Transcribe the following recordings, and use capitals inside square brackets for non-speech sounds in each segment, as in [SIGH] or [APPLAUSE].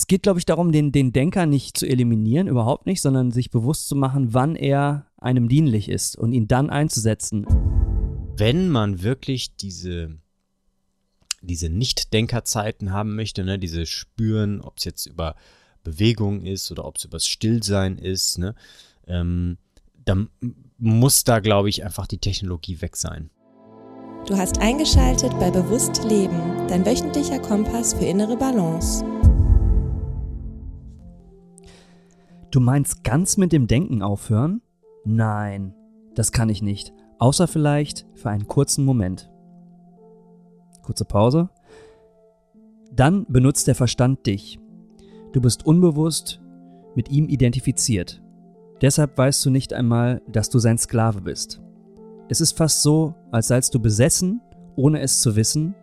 Es geht, glaube ich, darum, den, den Denker nicht zu eliminieren, überhaupt nicht, sondern sich bewusst zu machen, wann er einem dienlich ist und ihn dann einzusetzen. Wenn man wirklich diese, diese Nicht-Denkerzeiten haben möchte, ne, diese spüren, ob es jetzt über Bewegung ist oder ob es übers Stillsein ist, ne, ähm, dann muss da, glaube ich, einfach die Technologie weg sein. Du hast eingeschaltet bei Bewusst Leben, dein wöchentlicher Kompass für innere Balance. Du meinst ganz mit dem Denken aufhören? Nein, das kann ich nicht. Außer vielleicht für einen kurzen Moment. Kurze Pause. Dann benutzt der Verstand dich. Du bist unbewusst mit ihm identifiziert. Deshalb weißt du nicht einmal, dass du sein Sklave bist. Es ist fast so, als seist du besessen, ohne es zu wissen,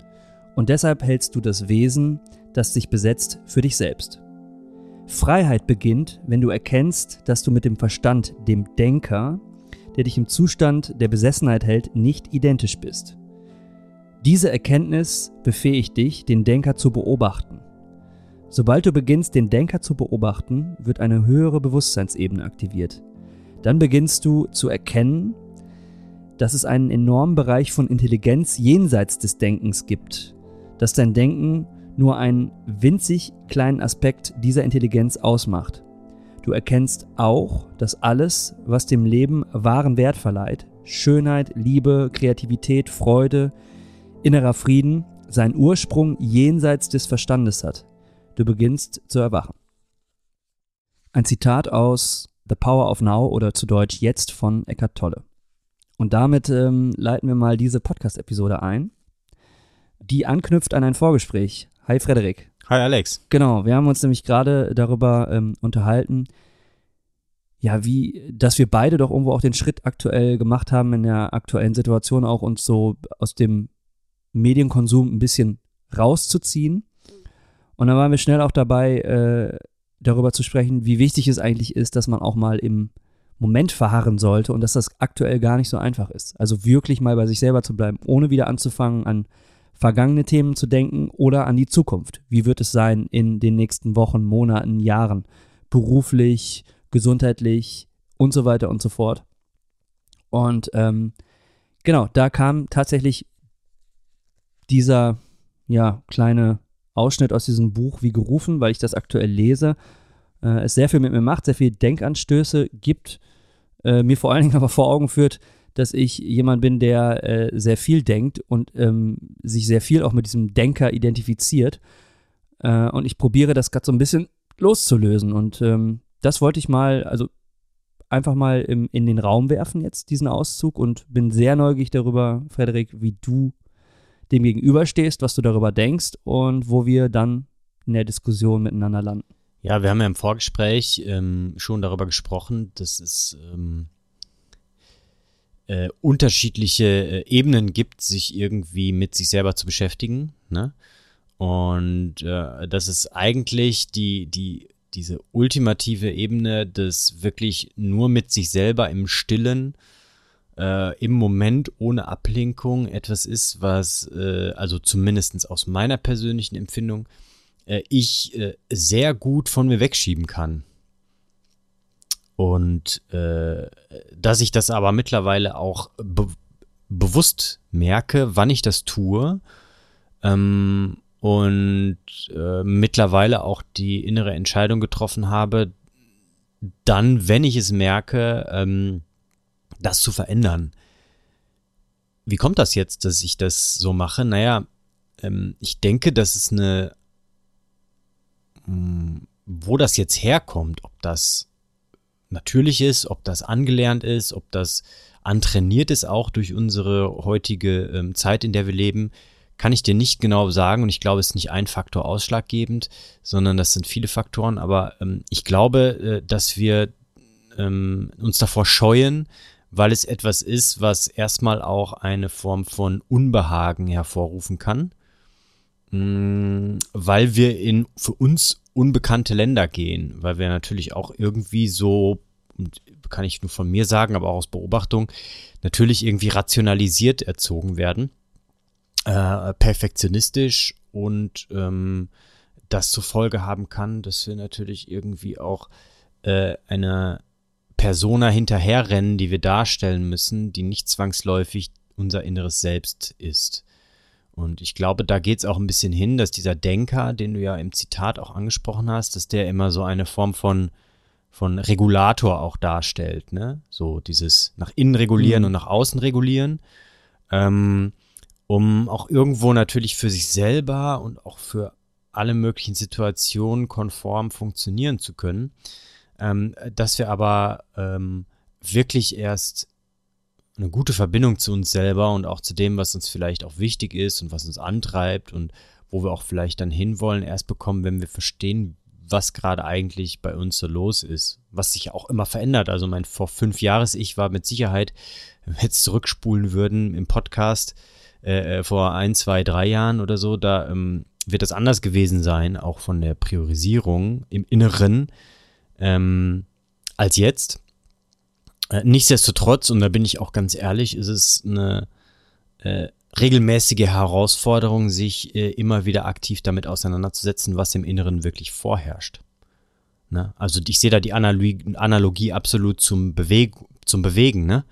und deshalb hältst du das Wesen, das dich besetzt, für dich selbst. Freiheit beginnt, wenn du erkennst, dass du mit dem Verstand, dem Denker, der dich im Zustand der Besessenheit hält, nicht identisch bist. Diese Erkenntnis befähigt dich, den Denker zu beobachten. Sobald du beginnst, den Denker zu beobachten, wird eine höhere Bewusstseinsebene aktiviert. Dann beginnst du zu erkennen, dass es einen enormen Bereich von Intelligenz jenseits des Denkens gibt, dass dein Denken nur einen winzig kleinen Aspekt dieser Intelligenz ausmacht. Du erkennst auch, dass alles, was dem Leben wahren Wert verleiht, Schönheit, Liebe, Kreativität, Freude, innerer Frieden, seinen Ursprung jenseits des Verstandes hat. Du beginnst zu erwachen. Ein Zitat aus The Power of Now oder zu Deutsch Jetzt von Eckhart Tolle. Und damit ähm, leiten wir mal diese Podcast-Episode ein, die anknüpft an ein Vorgespräch, Hi Frederik. Hi Alex. Genau, wir haben uns nämlich gerade darüber ähm, unterhalten, ja, wie, dass wir beide doch irgendwo auch den Schritt aktuell gemacht haben in der aktuellen Situation, auch uns so aus dem Medienkonsum ein bisschen rauszuziehen. Und dann waren wir schnell auch dabei, äh, darüber zu sprechen, wie wichtig es eigentlich ist, dass man auch mal im Moment verharren sollte und dass das aktuell gar nicht so einfach ist. Also wirklich mal bei sich selber zu bleiben, ohne wieder anzufangen, an vergangene Themen zu denken oder an die Zukunft. Wie wird es sein in den nächsten Wochen, Monaten, Jahren? Beruflich, gesundheitlich und so weiter und so fort. Und ähm, genau, da kam tatsächlich dieser ja, kleine Ausschnitt aus diesem Buch wie gerufen, weil ich das aktuell lese. Äh, es sehr viel mit mir macht, sehr viel Denkanstöße gibt, äh, mir vor allen Dingen aber vor Augen führt, dass ich jemand bin, der äh, sehr viel denkt und ähm, sich sehr viel auch mit diesem Denker identifiziert. Äh, und ich probiere das gerade so ein bisschen loszulösen. Und ähm, das wollte ich mal, also einfach mal im, in den Raum werfen jetzt, diesen Auszug. Und bin sehr neugierig darüber, Frederik, wie du dem gegenüberstehst, was du darüber denkst und wo wir dann in der Diskussion miteinander landen. Ja, wir haben ja im Vorgespräch ähm, schon darüber gesprochen, dass es ähm, äh, unterschiedliche äh, Ebenen gibt, sich irgendwie mit sich selber zu beschäftigen. Ne? Und äh, das ist eigentlich die, die, diese ultimative Ebene des wirklich nur mit sich selber im Stillen, äh, im Moment ohne Ablenkung etwas ist, was, äh, also zumindest aus meiner persönlichen Empfindung, äh, ich äh, sehr gut von mir wegschieben kann. Und äh, dass ich das aber mittlerweile auch be bewusst merke, wann ich das tue. Ähm, und äh, mittlerweile auch die innere Entscheidung getroffen habe, dann, wenn ich es merke, ähm, das zu verändern. Wie kommt das jetzt, dass ich das so mache? Naja, ähm, ich denke, dass es eine, mh, hm, wo das jetzt herkommt, ob das natürlich ist, ob das angelernt ist, ob das antrainiert ist, auch durch unsere heutige ähm, Zeit, in der wir leben, kann ich dir nicht genau sagen. Und ich glaube, es ist nicht ein Faktor ausschlaggebend, sondern das sind viele Faktoren. Aber ähm, ich glaube, äh, dass wir ähm, uns davor scheuen, weil es etwas ist, was erstmal auch eine Form von Unbehagen hervorrufen kann. Mm, weil wir in für uns unbekannte Länder gehen, weil wir natürlich auch irgendwie so, kann ich nur von mir sagen, aber auch aus Beobachtung, natürlich irgendwie rationalisiert erzogen werden, äh, perfektionistisch und ähm, das zur Folge haben kann, dass wir natürlich irgendwie auch äh, eine Persona hinterherrennen, die wir darstellen müssen, die nicht zwangsläufig unser inneres Selbst ist. Und ich glaube, da geht es auch ein bisschen hin, dass dieser Denker, den du ja im Zitat auch angesprochen hast, dass der immer so eine Form von, von Regulator auch darstellt. Ne? So dieses nach innen regulieren mhm. und nach außen regulieren. Ähm, um auch irgendwo natürlich für sich selber und auch für alle möglichen Situationen konform funktionieren zu können. Ähm, dass wir aber ähm, wirklich erst eine gute Verbindung zu uns selber und auch zu dem, was uns vielleicht auch wichtig ist und was uns antreibt und wo wir auch vielleicht dann hinwollen, erst bekommen, wenn wir verstehen, was gerade eigentlich bei uns so los ist, was sich auch immer verändert. Also mein vor fünf Jahres Ich war mit Sicherheit, wenn wir jetzt zurückspulen würden im Podcast äh, äh, vor ein, zwei, drei Jahren oder so, da ähm, wird das anders gewesen sein, auch von der Priorisierung im Inneren ähm, als jetzt. Äh, nichtsdestotrotz, und da bin ich auch ganz ehrlich, ist es eine äh, regelmäßige Herausforderung, sich äh, immer wieder aktiv damit auseinanderzusetzen, was im Inneren wirklich vorherrscht. Ne? Also ich sehe da die Analogie, Analogie absolut zum, Beweg zum Bewegen. Ne?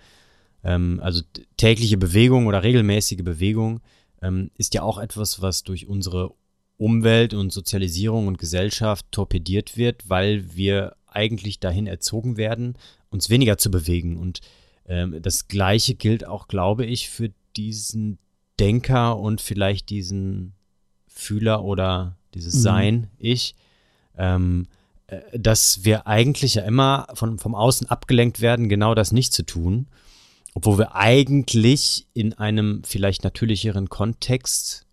Ähm, also tägliche Bewegung oder regelmäßige Bewegung ähm, ist ja auch etwas, was durch unsere Umwelt und Sozialisierung und Gesellschaft torpediert wird, weil wir eigentlich dahin erzogen werden, uns weniger zu bewegen. Und ähm, das Gleiche gilt auch, glaube ich, für diesen Denker und vielleicht diesen Fühler oder dieses mhm. Sein, ich, ähm, äh, dass wir eigentlich ja immer von, vom Außen abgelenkt werden, genau das nicht zu tun. Obwohl wir eigentlich in einem vielleicht natürlicheren Kontext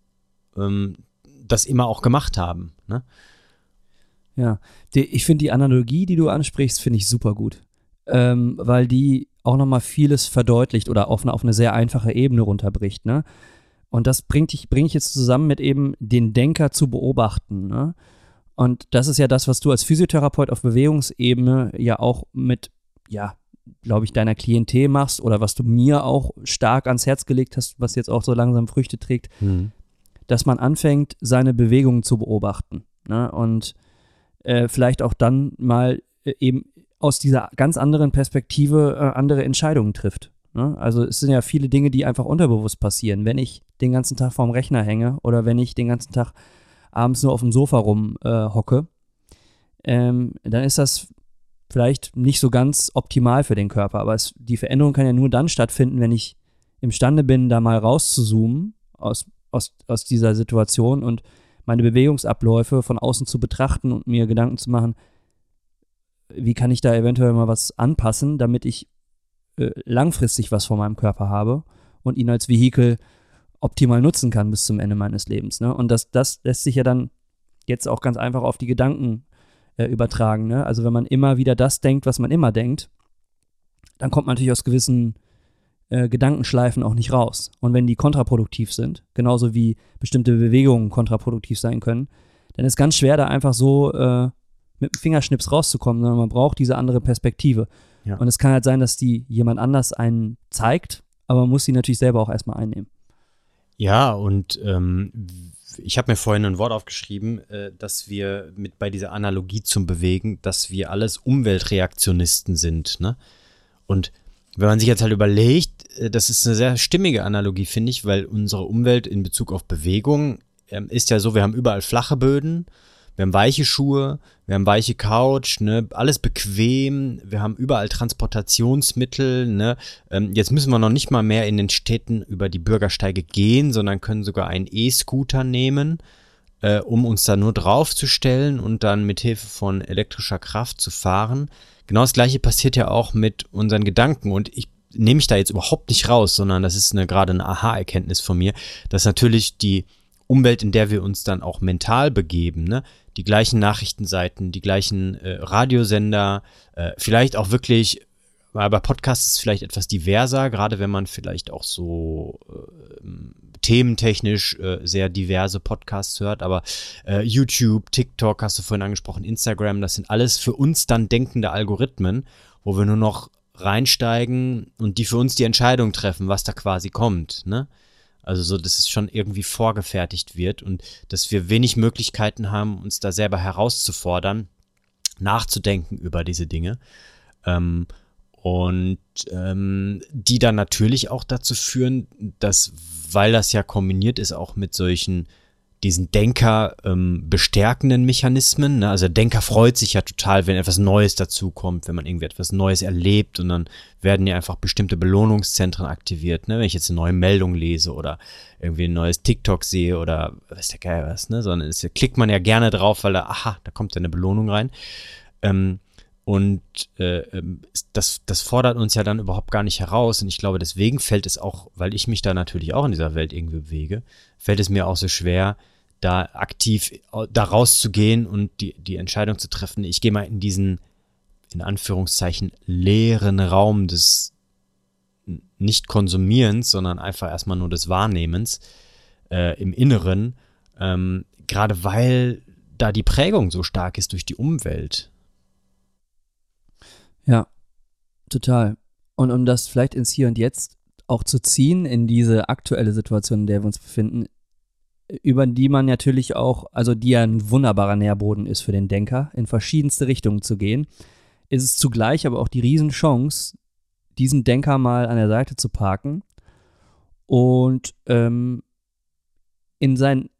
ähm, das immer auch gemacht haben. Ne? Ja, die, ich finde die Analogie, die du ansprichst, finde ich super gut ähm, weil die auch nochmal vieles verdeutlicht oder auf eine, auf eine sehr einfache Ebene runterbricht. Ne? Und das bringt ich, bringe ich jetzt zusammen mit eben den Denker zu beobachten. Ne? Und das ist ja das, was du als Physiotherapeut auf Bewegungsebene ja auch mit, ja, glaube ich, deiner Klientel machst oder was du mir auch stark ans Herz gelegt hast, was jetzt auch so langsam Früchte trägt, mhm. dass man anfängt, seine Bewegungen zu beobachten. Ne? Und äh, vielleicht auch dann mal äh, eben aus dieser ganz anderen Perspektive äh, andere Entscheidungen trifft. Ne? Also es sind ja viele Dinge, die einfach unterbewusst passieren. Wenn ich den ganzen Tag vorm Rechner hänge oder wenn ich den ganzen Tag abends nur auf dem Sofa rumhocke, äh, ähm, dann ist das vielleicht nicht so ganz optimal für den Körper. Aber es, die Veränderung kann ja nur dann stattfinden, wenn ich imstande bin, da mal rauszuzoomen aus, aus, aus dieser Situation und meine Bewegungsabläufe von außen zu betrachten und mir Gedanken zu machen, wie kann ich da eventuell mal was anpassen, damit ich äh, langfristig was von meinem Körper habe und ihn als Vehikel optimal nutzen kann bis zum Ende meines Lebens. Ne? Und das, das lässt sich ja dann jetzt auch ganz einfach auf die Gedanken äh, übertragen. Ne? Also wenn man immer wieder das denkt, was man immer denkt, dann kommt man natürlich aus gewissen äh, Gedankenschleifen auch nicht raus. Und wenn die kontraproduktiv sind, genauso wie bestimmte Bewegungen kontraproduktiv sein können, dann ist ganz schwer, da einfach so äh, mit dem Fingerschnips rauszukommen, sondern man braucht diese andere Perspektive. Ja. Und es kann halt sein, dass die jemand anders einen zeigt, aber man muss sie natürlich selber auch erstmal einnehmen. Ja, und ähm, ich habe mir vorhin ein Wort aufgeschrieben, äh, dass wir mit bei dieser Analogie zum Bewegen, dass wir alles Umweltreaktionisten sind. Ne? Und wenn man sich jetzt halt überlegt, äh, das ist eine sehr stimmige Analogie, finde ich, weil unsere Umwelt in Bezug auf Bewegung ähm, ist ja so, wir haben überall flache Böden wir haben weiche Schuhe, wir haben weiche Couch, ne, alles bequem, wir haben überall Transportationsmittel, ne. Ähm, jetzt müssen wir noch nicht mal mehr in den Städten über die Bürgersteige gehen, sondern können sogar einen E-Scooter nehmen, äh, um uns da nur draufzustellen und dann mit Hilfe von elektrischer Kraft zu fahren. Genau das gleiche passiert ja auch mit unseren Gedanken und ich nehme mich da jetzt überhaupt nicht raus, sondern das ist eine, gerade eine Aha-Erkenntnis von mir, dass natürlich die Umwelt, in der wir uns dann auch mental begeben, ne? die gleichen Nachrichtenseiten, die gleichen äh, Radiosender, äh, vielleicht auch wirklich, bei Podcasts ist vielleicht etwas diverser, gerade wenn man vielleicht auch so äh, thementechnisch äh, sehr diverse Podcasts hört, aber äh, YouTube, TikTok hast du vorhin angesprochen, Instagram, das sind alles für uns dann denkende Algorithmen, wo wir nur noch reinsteigen und die für uns die Entscheidung treffen, was da quasi kommt. Ne? Also so, dass es schon irgendwie vorgefertigt wird und dass wir wenig Möglichkeiten haben, uns da selber herauszufordern, nachzudenken über diese Dinge. Ähm, und ähm, die dann natürlich auch dazu führen, dass, weil das ja kombiniert ist auch mit solchen diesen Denker ähm, bestärkenden Mechanismen. Ne? Also der Denker freut sich ja total, wenn etwas Neues dazukommt, wenn man irgendwie etwas Neues erlebt und dann werden ja einfach bestimmte Belohnungszentren aktiviert. Ne? Wenn ich jetzt eine neue Meldung lese oder irgendwie ein neues TikTok sehe oder weiß der geil was, ne? sondern es klickt man ja gerne drauf, weil da, aha, da kommt ja eine Belohnung rein. Ähm, und äh, ähm, das, das fordert uns ja dann überhaupt gar nicht heraus. Und ich glaube, deswegen fällt es auch, weil ich mich da natürlich auch in dieser Welt irgendwie bewege, fällt es mir auch so schwer, da aktiv da rauszugehen und die, die Entscheidung zu treffen, ich gehe mal in diesen, in Anführungszeichen, leeren Raum des Nicht-Konsumierens, sondern einfach erstmal nur des Wahrnehmens äh, im Inneren, ähm, gerade weil da die Prägung so stark ist durch die Umwelt. Ja, total. Und um das vielleicht ins Hier und Jetzt auch zu ziehen, in diese aktuelle Situation, in der wir uns befinden, über die man natürlich auch, also die ja ein wunderbarer Nährboden ist für den Denker, in verschiedenste Richtungen zu gehen, ist es zugleich aber auch die Riesenchance, diesen Denker mal an der Seite zu parken und ähm, in sein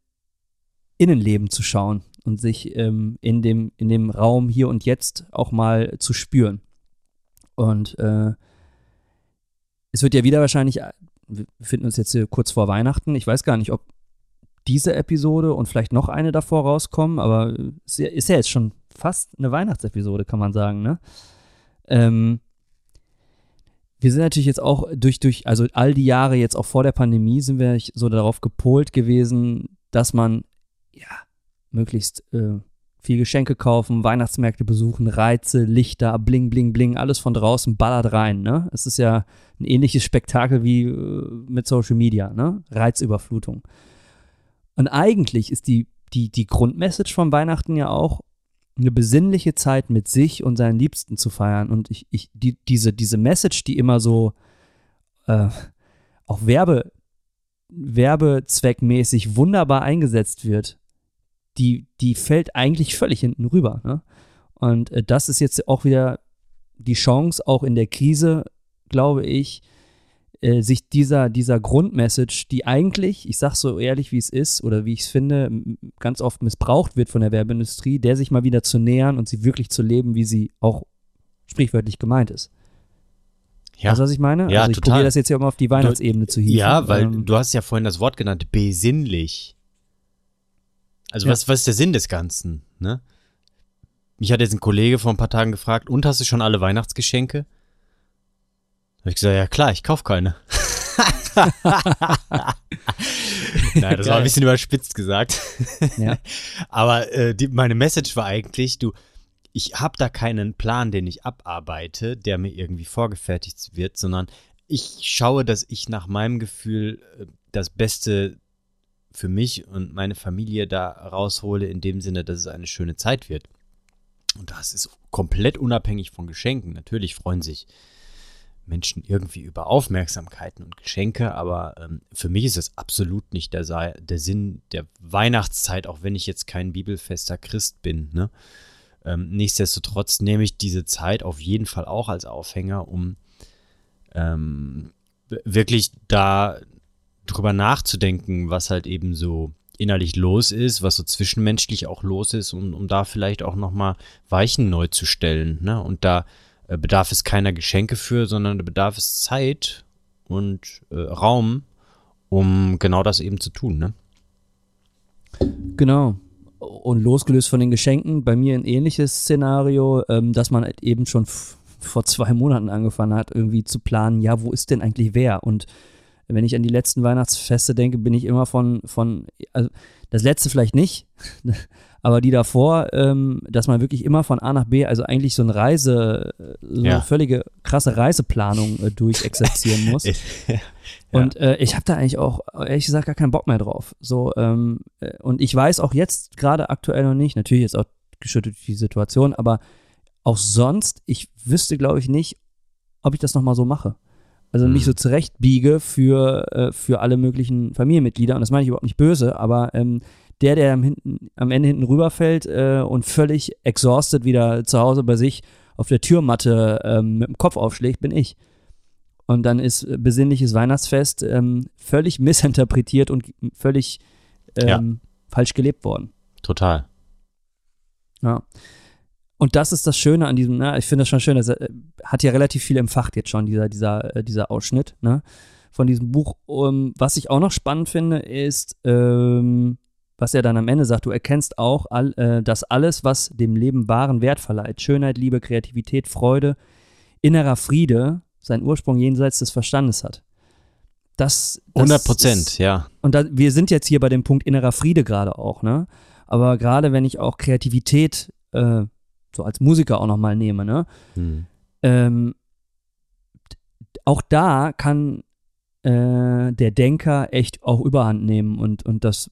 Innenleben zu schauen und sich ähm, in, dem, in dem Raum hier und jetzt auch mal zu spüren. Und äh, es wird ja wieder wahrscheinlich, wir befinden uns jetzt hier kurz vor Weihnachten. Ich weiß gar nicht, ob diese Episode und vielleicht noch eine davor rauskommen, aber es ist ja jetzt schon fast eine Weihnachtsepisode, kann man sagen, ne? Ähm, wir sind natürlich jetzt auch durch, durch, also all die Jahre jetzt auch vor der Pandemie sind wir so darauf gepolt gewesen, dass man, ja, möglichst äh, viel Geschenke kaufen, Weihnachtsmärkte besuchen, Reize, Lichter, bling, bling, bling, alles von draußen ballert rein, ne? Es ist ja ein ähnliches Spektakel wie äh, mit Social Media, ne? Reizüberflutung. Und eigentlich ist die, die, die Grundmessage von Weihnachten ja auch, eine besinnliche Zeit mit sich und seinen Liebsten zu feiern. Und ich, ich, die, diese, diese Message, die immer so äh, auch Werbe, werbezweckmäßig wunderbar eingesetzt wird, die, die fällt eigentlich völlig hinten rüber. Ne? Und äh, das ist jetzt auch wieder die Chance, auch in der Krise, glaube ich, äh, sich dieser, dieser Grundmessage, die eigentlich, ich sage so ehrlich, wie es ist oder wie ich es finde, ganz oft missbraucht wird von der Werbeindustrie, der sich mal wieder zu nähern und sie wirklich zu leben, wie sie auch sprichwörtlich gemeint ist. Ja. Weißt du, was ich meine? Ja, also ich probiere das jetzt ja mal auf die Weihnachtsebene zu hieven. Ja, weil ähm, du hast ja vorhin das Wort genannt, besinnlich. Also ja. was, was ist der Sinn des Ganzen, ne? Mich hat jetzt ein Kollege vor ein paar Tagen gefragt, und hast du schon alle Weihnachtsgeschenke? habe ich gesagt, ja klar, ich kauf keine. [LAUGHS] Nein, das war ein bisschen überspitzt gesagt. Ja. [LAUGHS] Aber äh, die, meine Message war eigentlich, du, ich habe da keinen Plan, den ich abarbeite, der mir irgendwie vorgefertigt wird, sondern ich schaue, dass ich nach meinem Gefühl äh, das Beste für mich und meine Familie da raushole, in dem Sinne, dass es eine schöne Zeit wird. Und das ist komplett unabhängig von Geschenken. Natürlich freuen sich Menschen irgendwie über Aufmerksamkeiten und Geschenke, aber ähm, für mich ist es absolut nicht der, der Sinn der Weihnachtszeit, auch wenn ich jetzt kein bibelfester Christ bin. Ne? Ähm, nichtsdestotrotz nehme ich diese Zeit auf jeden Fall auch als Aufhänger, um ähm, wirklich da drüber nachzudenken, was halt eben so innerlich los ist, was so zwischenmenschlich auch los ist und um da vielleicht auch nochmal Weichen neu zu stellen. Ne? Und da äh, bedarf es keiner Geschenke für, sondern da bedarf es Zeit und äh, Raum, um genau das eben zu tun, ne? Genau. Und losgelöst von den Geschenken, bei mir ein ähnliches Szenario, ähm, dass man halt eben schon vor zwei Monaten angefangen hat, irgendwie zu planen, ja, wo ist denn eigentlich wer? Und wenn ich an die letzten Weihnachtsfeste denke, bin ich immer von, von also das letzte vielleicht nicht, [LAUGHS] aber die davor, ähm, dass man wirklich immer von A nach B, also eigentlich so eine Reise, so ja. eine völlige krasse Reiseplanung äh, durchexerzieren [LAUGHS] muss. ja. Und äh, ich habe da eigentlich auch, ehrlich gesagt, gar keinen Bock mehr drauf. So, ähm, äh, und ich weiß auch jetzt gerade aktuell noch nicht, natürlich jetzt auch geschüttet die Situation, aber auch sonst, ich wüsste, glaube ich, nicht, ob ich das nochmal so mache. Also mich Mhm. so zurechtbiege für, äh, für alle möglichen Familienmitglieder. Und das meine ich überhaupt nicht böse, aber ähm, der, der am, hinten, am Ende hinten rüberfällt äh, und völlig exhausted wieder zu Hause bei sich auf der Türmatte ähm, mit dem Kopf aufschlägt, bin ich. Und dann ist äh, besinnliches Weihnachtsfest ähm, völlig missinterpretiert und völlig ähm, Ja. falsch gelebt worden. Total. Ja. Und das ist das Schöne an diesem, ne, ich finde das schon schön, das äh, hat ja relativ viel empfacht jetzt schon, dieser, dieser, äh, dieser Ausschnitt, ne, von diesem Buch. Um, was ich auch noch spannend finde, ist, ähm, was er dann am Ende sagt, du erkennst auch, all, äh, dass alles, was dem Leben wahren Wert verleiht, Schönheit, Liebe, Kreativität, Freude, innerer Friede, seinen Ursprung jenseits des Verstandes hat. Das, das 100 Prozent, ja. und da, wir sind jetzt hier bei dem Punkt innerer Friede gerade auch, ne? Aber gerade wenn ich auch Kreativität äh, so als Musiker auch nochmal nehme, ne? Hm. Ähm, auch da kann äh, der Denker echt auch Überhand nehmen und, und das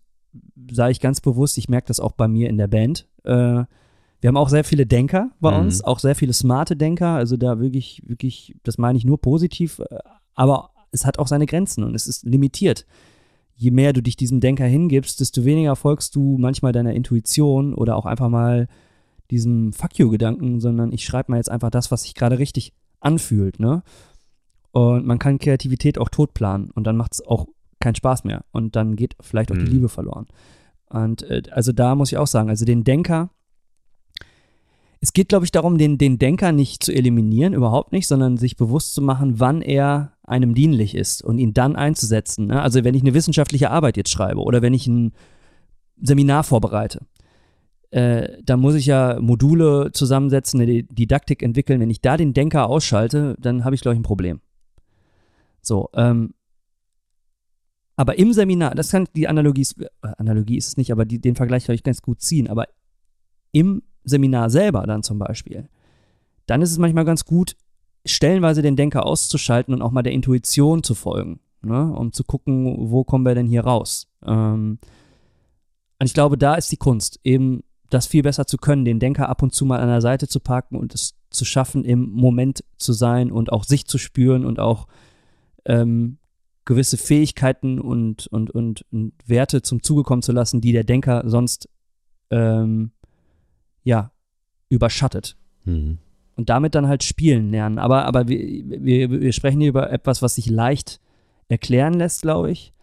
sage ich ganz bewusst, ich merke das auch bei mir in der Band. Äh, wir haben auch sehr viele Denker bei Mhm. uns, auch sehr viele smarte Denker, also da wirklich, wirklich, das meine ich nur positiv, äh, aber es hat auch seine Grenzen und es ist limitiert. Je mehr du dich diesem Denker hingibst, desto weniger folgst du manchmal deiner Intuition oder auch einfach mal diesem Fuck you-Gedanken, sondern ich schreibe mal jetzt einfach das, was sich gerade richtig anfühlt, ne? Und man kann Kreativität auch totplanen und dann macht es auch keinen Spaß mehr und dann geht vielleicht auch die Mhm. Liebe verloren. Und äh, also da muss ich auch sagen, also den Denker, es geht, glaube ich, darum, den, den Denker nicht zu eliminieren, überhaupt nicht, sondern sich bewusst zu machen, wann er einem dienlich ist und ihn dann einzusetzen. Ne? Also wenn ich eine wissenschaftliche Arbeit jetzt schreibe oder wenn ich ein Seminar vorbereite, äh, da muss ich ja Module zusammensetzen, eine Didaktik entwickeln. Wenn ich da den Denker ausschalte, dann habe ich, glaube ich, ein Problem. So, ähm, aber im Seminar, das kann die Analogie, äh, Analogie ist es nicht, aber die, den Vergleich kann ich ganz gut ziehen. Aber im Seminar selber dann zum Beispiel, dann ist es manchmal ganz gut, stellenweise den Denker auszuschalten und auch mal der Intuition zu folgen, ne? um zu gucken, wo kommen wir denn hier raus. Ähm, und ich glaube, da ist die Kunst, eben das viel besser zu können, den Denker ab und zu mal an der Seite zu parken und es zu schaffen, im Moment zu sein und auch sich zu spüren und auch ähm, gewisse Fähigkeiten und, und, und, und Werte zum Zuge kommen zu lassen, die der Denker sonst ähm, ja überschattet. Hm. Und damit dann halt spielen lernen. Aber, aber wir, wir, wir sprechen hier über etwas, was sich leicht erklären lässt, glaube ich,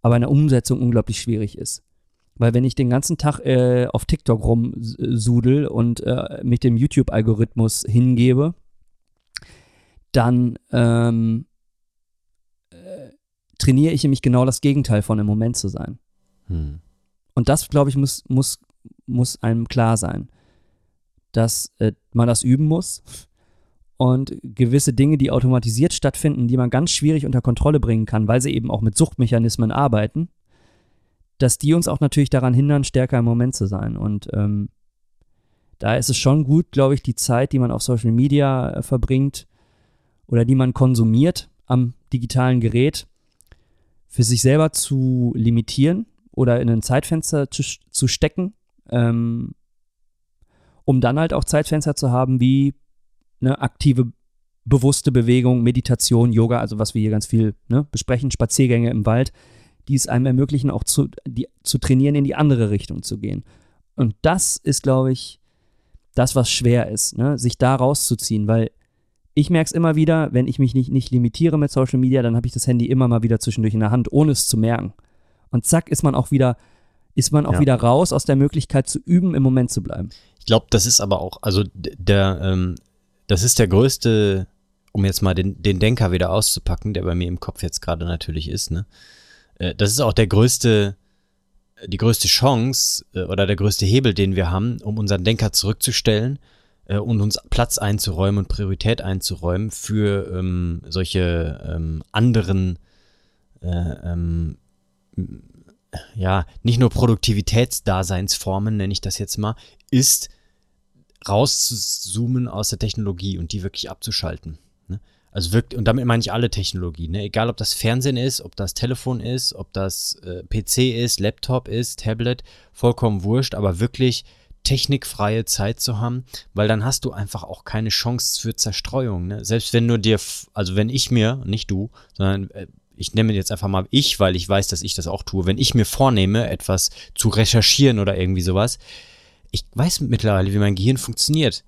aber in der Umsetzung unglaublich schwierig ist. Weil wenn ich den ganzen Tag äh, auf TikTok rumsudel und äh, mich dem YouTube-Algorithmus hingebe, dann ähm, äh, trainiere ich nämlich genau das Gegenteil von im Moment zu sein. Hm. Und das, glaube ich, muss, muss, muss einem klar sein, dass äh, man das üben muss und gewisse Dinge, die automatisiert stattfinden, die man ganz schwierig unter Kontrolle bringen kann, weil sie eben auch mit Suchtmechanismen arbeiten, dass die uns auch natürlich daran hindern, stärker im Moment zu sein. Und ähm, da ist es schon gut, glaube ich, die Zeit, die man auf Social Media äh, verbringt oder die man konsumiert am digitalen Gerät, für sich selber zu limitieren oder in ein Zeitfenster zu, zu stecken, ähm, um dann halt auch Zeitfenster zu haben wie eine aktive, bewusste Bewegung, Meditation, Yoga, also was wir hier ganz viel ne, besprechen, Spaziergänge im Wald, die es einem ermöglichen, auch zu, die, zu trainieren, in die andere Richtung zu gehen. Und das ist, glaube ich, das, was schwer ist, ne, sich da rauszuziehen, weil ich merke es immer wieder, wenn ich mich nicht, nicht limitiere mit Social Media, dann habe ich das Handy immer mal wieder zwischendurch in der Hand, ohne es zu merken. Und zack, ist man auch wieder, ist man auch Ja. wieder raus aus der Möglichkeit zu üben, im Moment zu bleiben. Ich glaube, das ist aber auch, also der, ähm, das ist der größte, um jetzt mal den, den Denker wieder auszupacken, der bei mir im Kopf jetzt gerade natürlich ist, ne? Äh, Das ist auch der größte, die größte Chance äh, oder der größte Hebel, den wir haben, um unseren Denker zurückzustellen äh, und uns Platz einzuräumen und Priorität einzuräumen für ähm, solche ähm, anderen, äh, ähm, ja, nicht nur Produktivitätsdaseinsformen, nenne ich das jetzt mal, ist rauszuzoomen aus der Technologie und die wirklich abzuschalten. Also wirklich, und damit meine ich alle Technologien, ne? egal ob das Fernsehen ist, ob das Telefon ist, ob das äh, PC ist, Laptop ist, Tablet, vollkommen wurscht, aber wirklich technikfreie Zeit zu haben, weil dann hast du einfach auch keine Chance für Zerstreuung. Ne? Selbst wenn nur dir, also wenn ich mir, nicht du, sondern äh, ich nehme jetzt einfach mal ich, weil ich weiß, dass ich das auch tue, wenn ich mir vornehme, etwas zu recherchieren oder irgendwie sowas, ich weiß mittlerweile, wie mein Gehirn funktioniert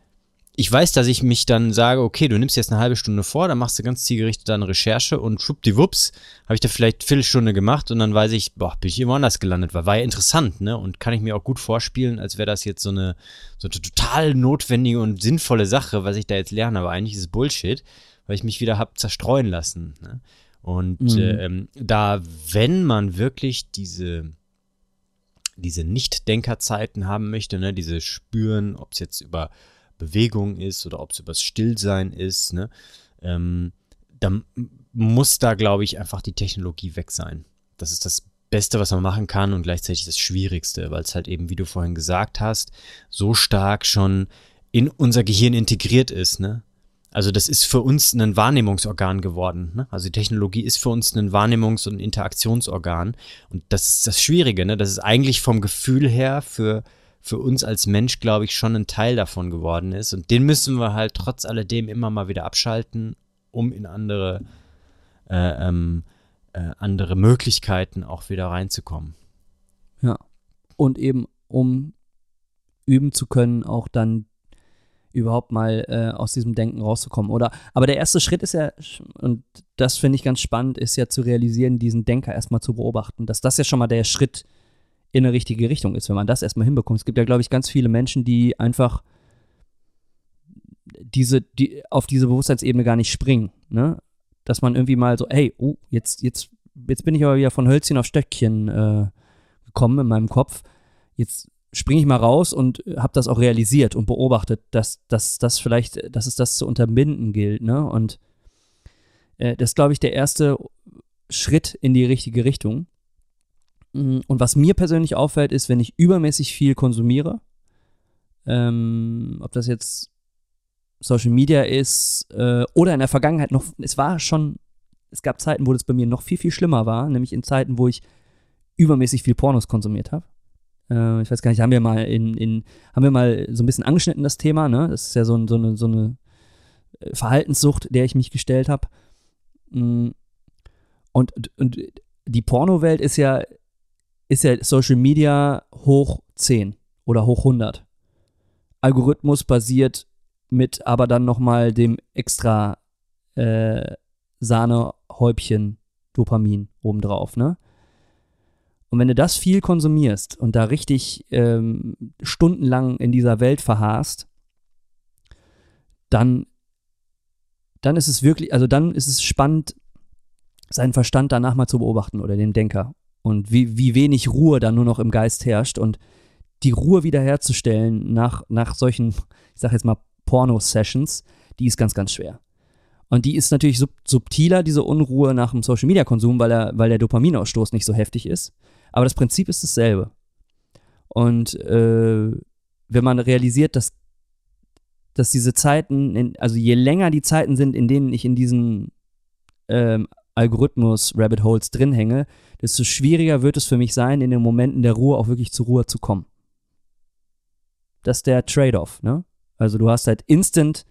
ich weiß, dass ich mich dann sage, okay, du nimmst jetzt eine halbe Stunde vor, dann machst du ganz zielgerichtet deine Recherche und schwuppdiwupps, habe ich da vielleicht Viertelstunde gemacht und dann weiß ich, boah, bin ich irgendwo anders gelandet, weil war ja interessant, ne? Und kann ich mir auch gut vorspielen, als wäre das jetzt so eine, so eine total notwendige und sinnvolle Sache, was ich da jetzt lerne, aber eigentlich ist es Bullshit, weil ich mich wieder hab zerstreuen lassen. Ne? Und mhm. ähm, da, wenn man wirklich diese diese Nicht-Denkerzeiten haben möchte, ne, diese spüren, ob es jetzt über Bewegung ist oder ob es übers Stillsein ist, ne? Ähm, dann muss da, glaube ich, einfach die Technologie weg sein. Das ist das Beste, was man machen kann und gleichzeitig das Schwierigste, weil es halt eben, wie du vorhin gesagt hast, so stark schon in unser Gehirn integriert ist, ne? Also das ist für uns ein Wahrnehmungsorgan geworden. Ne? Also die Technologie ist für uns ein Wahrnehmungs- und Interaktionsorgan. Und das ist das Schwierige, ne? Das ist eigentlich vom Gefühl her für für uns als Mensch, glaube ich, schon ein Teil davon geworden ist. Und den müssen wir halt trotz alledem immer mal wieder abschalten, um in andere, äh, ähm, äh, andere Möglichkeiten auch wieder reinzukommen. Ja. Und eben, um üben zu können, auch dann überhaupt mal äh, aus diesem Denken rauszukommen. Oder, aber der erste Schritt ist ja, und das finde ich ganz spannend, ist ja zu realisieren, diesen Denker erstmal zu beobachten. Dass das ja schon mal der Schritt ist in eine richtige Richtung ist, wenn man das erstmal hinbekommt. Es gibt ja, glaube ich, ganz viele Menschen, die einfach diese, die auf diese Bewusstseinsebene gar nicht springen, ne? Dass man irgendwie mal so, hey, oh, jetzt, jetzt, jetzt bin ich aber wieder von Hölzchen auf Stöckchen äh, gekommen in meinem Kopf. Jetzt springe ich mal raus und habe das auch realisiert und beobachtet, dass, dass das vielleicht, dass es das zu unterbinden gilt, ne? Und äh, das ist, glaube ich, der erste Schritt in die richtige Richtung. Mm, und was mir persönlich auffällt, ist, wenn ich übermäßig viel konsumiere, ähm, ob das jetzt Social Media ist äh, oder in der Vergangenheit noch, es war schon, es gab Zeiten, wo das bei mir noch viel, viel schlimmer war, nämlich in Zeiten, wo ich übermäßig viel Pornos konsumiert habe. Äh, ich weiß gar nicht, haben wir mal in, in, haben wir mal so ein bisschen angeschnitten, das Thema, ne? Das ist ja so, so, eine, so eine äh, Verhaltenssucht, der ich mich gestellt habe. Mm, und, und die Pornowelt ist ja ist ja Social Media hoch 10 oder hoch 100. Algorithmus basiert mit aber dann nochmal dem extra äh, Sahnehäubchen Dopamin obendrauf, ne? Und wenn du das viel konsumierst und da richtig ähm, stundenlang in dieser Welt verharrst, dann, dann ist es wirklich, also dann ist es spannend, seinen Verstand danach mal zu beobachten oder den Denker und wie, wie wenig Ruhe dann nur noch im Geist herrscht und die Ruhe wiederherzustellen nach, nach solchen, ich sag jetzt mal, Porno-Sessions, die ist ganz, ganz schwer. Und die ist natürlich sub subtiler, diese Unruhe nach dem Social-Media-Konsum, weil, weil der Dopaminausstoß nicht so heftig ist. Aber das Prinzip ist dasselbe. Und äh, wenn man realisiert, dass, dass diese Zeiten, in, also je länger die Zeiten sind, in denen ich in diesen ähm, Algorithmus-Rabbit Holes drin hänge, desto schwieriger wird es für mich sein, in den Momenten der Ruhe auch wirklich zur Ruhe zu kommen. Das ist der Trade-off, ne? Also du hast halt Instant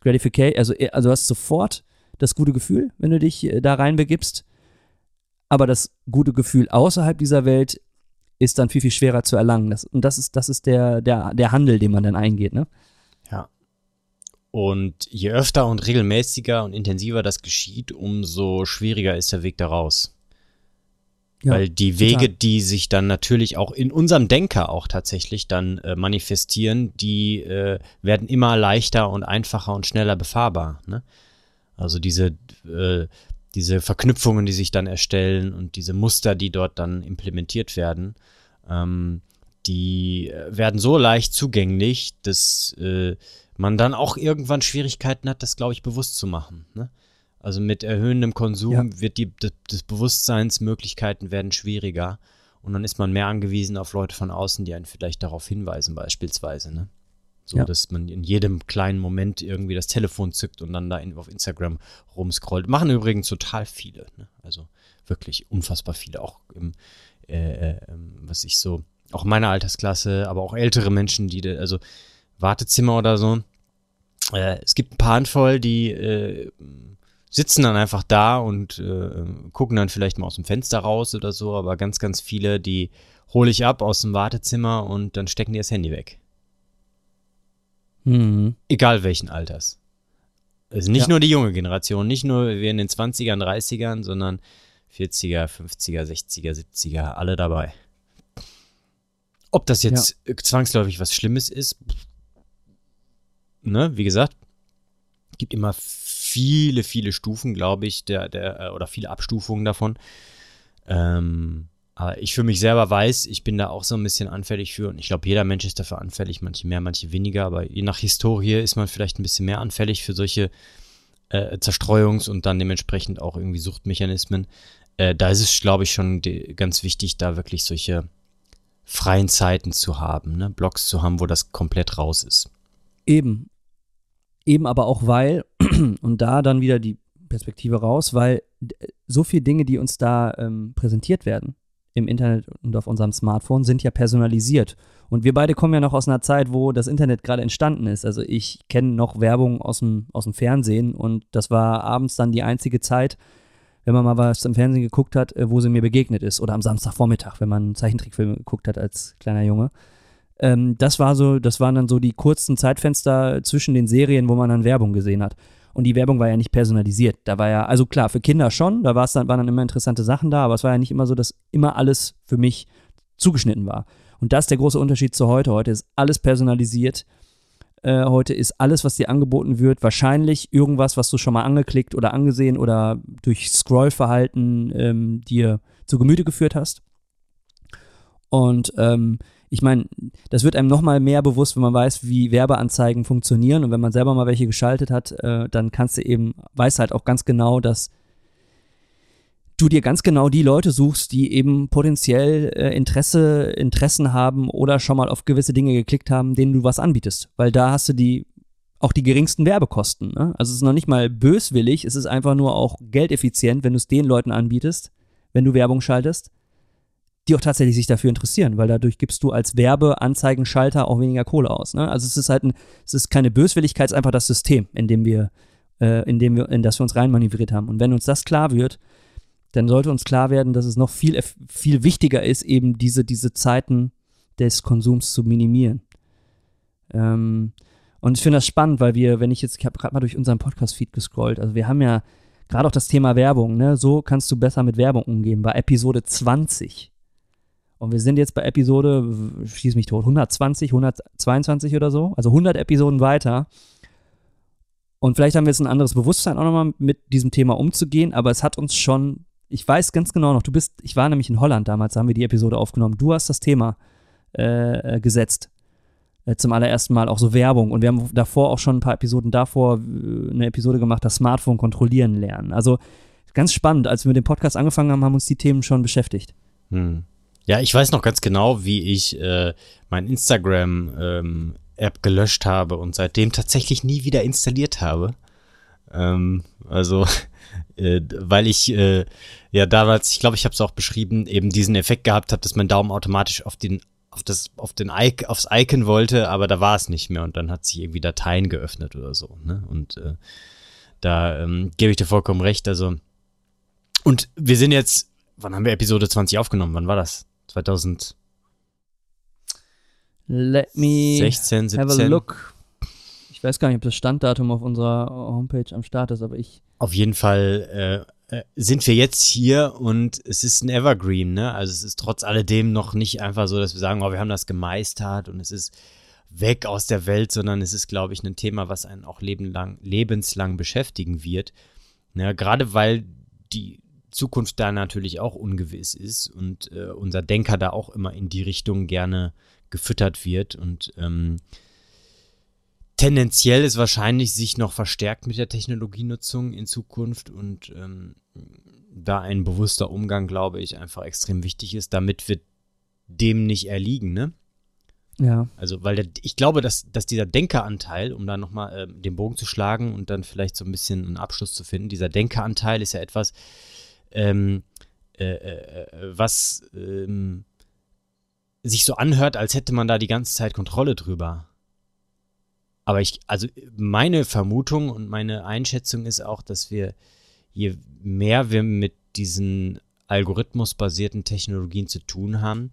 Gratification, also, äh, also du hast sofort das gute Gefühl, wenn du dich äh, da reinbegibst. Aber das gute Gefühl außerhalb dieser Welt ist dann viel, viel schwerer zu erlangen. Das, und das ist, das ist der, der, der Handel, den man dann eingeht, ne? Ja. Und je öfter und regelmäßiger und intensiver das geschieht, umso schwieriger ist der Weg daraus. Ja, Weil die Wege, total. die sich dann natürlich auch in unserem Denker auch tatsächlich dann äh, manifestieren, die äh, werden immer leichter und einfacher und schneller befahrbar. Ne? Also diese, äh, diese Verknüpfungen, die sich dann erstellen und diese Muster, die dort dann implementiert werden, ähm, die äh, werden so leicht zugänglich, dass äh, man dann auch irgendwann Schwierigkeiten hat, das, glaube ich, bewusst zu machen. Ne? Also mit erhöhendem Konsum ja. wird die das Bewusstseinsmöglichkeiten werden schwieriger und dann ist man mehr angewiesen auf Leute von außen, die einen vielleicht darauf hinweisen, beispielsweise, ne? So, ja. dass man in jedem kleinen Moment irgendwie das Telefon zückt und dann da in, auf Instagram rumscrollt. Machen übrigens total viele, ne? Also wirklich unfassbar viele, auch im, äh, äh, was ich so auch meiner Altersklasse, aber auch ältere Menschen, die, also Wartezimmer oder so. Äh, es gibt ein paar Handvoll, die äh, sitzen dann einfach da und äh, gucken dann vielleicht mal aus dem Fenster raus oder so, aber ganz, ganz viele, die hole ich ab aus dem Wartezimmer und dann stecken die das Handy weg. Mhm. Egal welchen Alters. Also nicht Ja. nur die junge Generation, nicht nur wir in den 20ern, 30ern, sondern 40er, 50er, 60er, 70er, alle dabei. Ob das jetzt äh, zwangsläufig was Schlimmes ist, ne, wie gesagt, gibt immer viele, viele Stufen, glaube ich, der, der, äh, oder viele Abstufungen davon. Ähm, aber ich für mich selber weiß, ich bin da auch so ein bisschen anfällig für und ich glaube, jeder Mensch ist dafür anfällig, manche mehr, manche weniger, aber je nach Historie ist man vielleicht ein bisschen mehr anfällig für solche äh, Zerstreuungs- und dann dementsprechend auch irgendwie Suchtmechanismen. Äh, da ist es, glaube ich, schon ganz wichtig, da wirklich solche freien Zeiten zu haben, ne? Blogs zu haben, wo das komplett raus ist. Eben. Eben aber auch weil, [CLEARS THROAT] und da dann wieder die Perspektive raus, weil so viele Dinge, die uns da ähm, präsentiert werden im Internet und auf unserem Smartphone, sind ja personalisiert. Und wir beide kommen ja noch aus einer Zeit, wo das Internet gerade entstanden ist. Also ich kenne noch Werbung aus dem, aus dem Fernsehen und das war abends dann die einzige Zeit, wenn man mal was im Fernsehen geguckt hat, äh, wo sie mir begegnet ist. Oder am Samstagvormittag, wenn man einen Zeichentrickfilm geguckt hat als kleiner Junge. Ähm, das war so, das waren dann so die kurzen Zeitfenster zwischen den Serien, wo man dann Werbung gesehen hat. Und die Werbung war ja nicht personalisiert. Da war ja, also klar, für Kinder schon, da dann, waren dann immer interessante Sachen da, aber es war ja nicht immer so, dass immer alles für mich zugeschnitten war. Und das ist der große Unterschied zu heute. Heute ist alles personalisiert. Äh, heute ist alles, was dir angeboten wird, wahrscheinlich irgendwas, was du schon mal angeklickt oder angesehen oder durch Scrollverhalten ähm, dir zu Gemüte geführt hast. Und ähm, ich meine, das wird einem nochmal mehr bewusst, wenn man weiß, wie Werbeanzeigen funktionieren. Und wenn man selber mal welche geschaltet hat, äh, dann kannst du eben, weißt halt auch ganz genau, dass du dir ganz genau die Leute suchst, die eben potenziell äh, Interesse, Interessen haben oder schon mal auf gewisse Dinge geklickt haben, denen du was anbietest. Weil da hast du die auch die geringsten Werbekosten. Ne? Also es ist noch nicht mal böswillig, es ist einfach nur auch geldeffizient, wenn du es den Leuten anbietest, wenn du Werbung schaltest, die auch tatsächlich sich dafür interessieren, weil dadurch gibst du als Werbeanzeigenschalter auch weniger Kohle aus. Ne? Also es ist halt ein, es ist keine Böswilligkeit, es ist einfach das System, in dem wir, äh, in dem wir, in das wir uns reinmanövriert haben. Und wenn uns das klar wird, dann sollte uns klar werden, dass es noch viel, eff- viel wichtiger ist, eben diese, diese Zeiten des Konsums zu minimieren. Ähm, und ich finde das spannend, weil wir, wenn ich jetzt, ich habe gerade mal durch unseren Podcast-Feed gescrollt, also wir haben ja gerade auch das Thema Werbung, ne? So kannst du besser mit Werbung umgehen, war Episode 20. Und wir sind jetzt bei Episode, schieß mich tot, 120, 122 oder so, also 100 Episoden weiter. Und vielleicht haben wir jetzt ein anderes Bewusstsein auch nochmal mit diesem Thema umzugehen, aber es hat uns schon, ich weiß ganz genau noch, du bist, ich war nämlich in Holland damals, da haben wir die Episode aufgenommen. Du hast das Thema äh, äh, gesetzt. Äh, zum allerersten Mal auch so Werbung. Und wir haben davor auch schon ein paar Episoden davor äh, eine Episode gemacht, das Smartphone kontrollieren lernen. Also ganz spannend, als wir mit dem Podcast angefangen haben, haben uns die Themen schon beschäftigt. Hm. Ja, ich weiß noch ganz genau, wie ich äh, mein Instagram ähm, App gelöscht habe und seitdem tatsächlich nie wieder installiert habe. Ähm, also, [LAUGHS] äh, weil ich äh, ja damals, ich glaube, ich habe es auch beschrieben, eben diesen Effekt gehabt habe, dass mein Daumen automatisch auf den auf das auf den Icon, aufs Icon wollte, aber da war es nicht mehr und dann hat sich irgendwie Dateien geöffnet oder so. Ne? Und äh, da ähm, gebe ich dir vollkommen recht. Also und wir sind jetzt, wann haben wir Episode 20 aufgenommen? Wann war das? 2016, Let me 17? have a look. Ich weiß gar nicht, ob das Standdatum auf unserer Homepage am Start ist, aber ich. Auf jeden Fall äh, äh, sind wir jetzt hier und es ist ein Evergreen, ne? Also es ist trotz alledem noch nicht einfach so, dass wir sagen, oh, wir haben das gemeistert und es ist weg aus der Welt, sondern es ist, glaube ich, ein Thema, was einen auch lebenlang, lebenslang beschäftigen wird. Ne? Gerade weil die Zukunft da natürlich auch ungewiss ist und äh, unser Denker da auch immer in die Richtung gerne gefüttert wird und ähm, tendenziell ist wahrscheinlich sich noch verstärkt mit der Technologienutzung in Zukunft und ähm, da ein bewusster Umgang, glaube ich, einfach extrem wichtig ist, damit wir dem nicht erliegen, ne? Ja. Also, weil der, ich glaube, dass, dass dieser Denkeranteil, um da nochmal ähm, den Bogen zu schlagen und dann vielleicht so ein bisschen einen Abschluss zu finden, dieser Denkeranteil ist ja etwas, ähm, äh, äh, äh, was ähm, sich so anhört, als hätte man da die ganze Zeit Kontrolle drüber. Aber ich, also meine Vermutung und meine Einschätzung ist auch, dass wir, je mehr wir mit diesen algorithmusbasierten Technologien zu tun haben,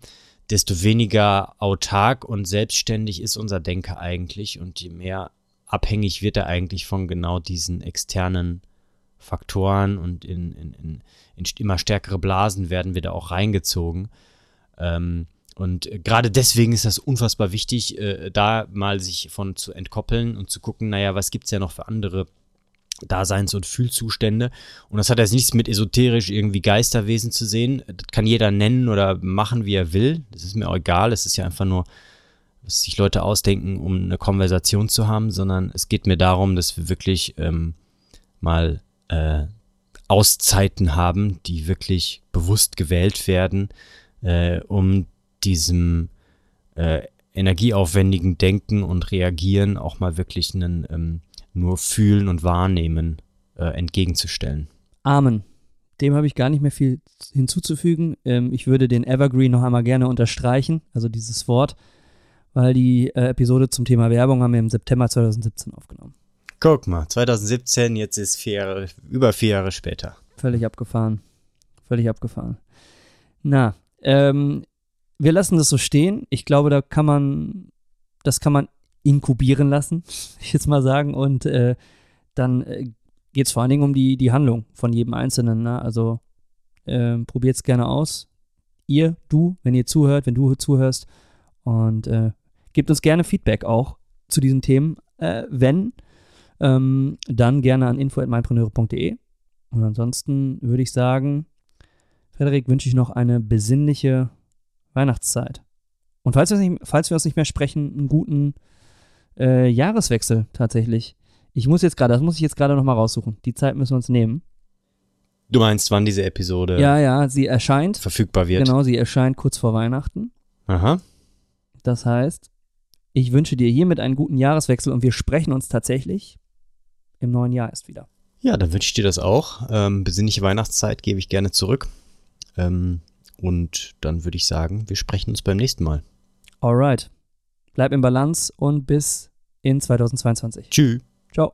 desto weniger autark und selbstständig ist unser Denker eigentlich und je mehr abhängig wird er eigentlich von genau diesen externen Faktoren und in, in, in, in immer stärkere Blasen werden wir da auch reingezogen. Ähm, und gerade deswegen ist das unfassbar wichtig, äh, da mal sich von zu entkoppeln und zu gucken, naja, was gibt es ja noch für andere Daseins- und Fühlzustände. Und das hat jetzt nichts mit esoterisch irgendwie Geisterwesen zu sehen. Das kann jeder nennen oder machen, wie er will. Das ist mir auch egal. Es ist ja einfach nur, was sich Leute ausdenken, um eine Konversation zu haben, sondern es geht mir darum, dass wir wirklich ähm, mal äh, Auszeiten haben, die wirklich bewusst gewählt werden, äh, um diesem äh, energieaufwendigen Denken und Reagieren auch mal wirklich einen ähm, nur Fühlen und Wahrnehmen äh, entgegenzustellen. Amen. Dem habe ich gar nicht mehr viel hinzuzufügen. Ähm, ich würde den Evergreen noch einmal gerne unterstreichen, also dieses Wort, weil die äh, Episode zum Thema Werbung haben wir im September 2017 aufgenommen. Guck mal, 2017, jetzt ist vier Jahre, über vier Jahre später. Völlig abgefahren. Völlig abgefahren. Na, ähm, wir lassen das so stehen. Ich glaube, da kann man, das kann man inkubieren lassen, [LAUGHS] ich jetzt mal sagen. Und äh, dann äh, geht es vor allen Dingen um die, die Handlung von jedem Einzelnen. Ne? Also äh, probiert es gerne aus. Ihr, du, wenn ihr zuhört, wenn du zuhörst. Und äh, gebt uns gerne Feedback auch zu diesen Themen. Äh, wenn, ähm, dann gerne an info.meinpreneure.de. Und ansonsten würde ich sagen, Frederik, wünsche ich noch eine besinnliche Weihnachtszeit. Und falls wir, nicht, falls wir uns nicht mehr sprechen, einen guten äh, Jahreswechsel tatsächlich. Ich muss jetzt gerade, das muss ich jetzt gerade nochmal raussuchen. Die Zeit müssen wir uns nehmen. Du meinst, wann diese Episode Ja, ja, sie erscheint. verfügbar wird? Genau, sie erscheint kurz vor Weihnachten. Aha. Das heißt, ich wünsche dir hiermit einen guten Jahreswechsel und wir sprechen uns tatsächlich im neuen Jahr erst wieder. Ja, dann wünsche ich dir das auch. Ähm, besinnliche Weihnachtszeit gebe ich gerne zurück. Ähm, und dann würde ich sagen, wir sprechen uns beim nächsten Mal. Alright. Bleib im Balance und bis in 2022. Tschüss. Ciao.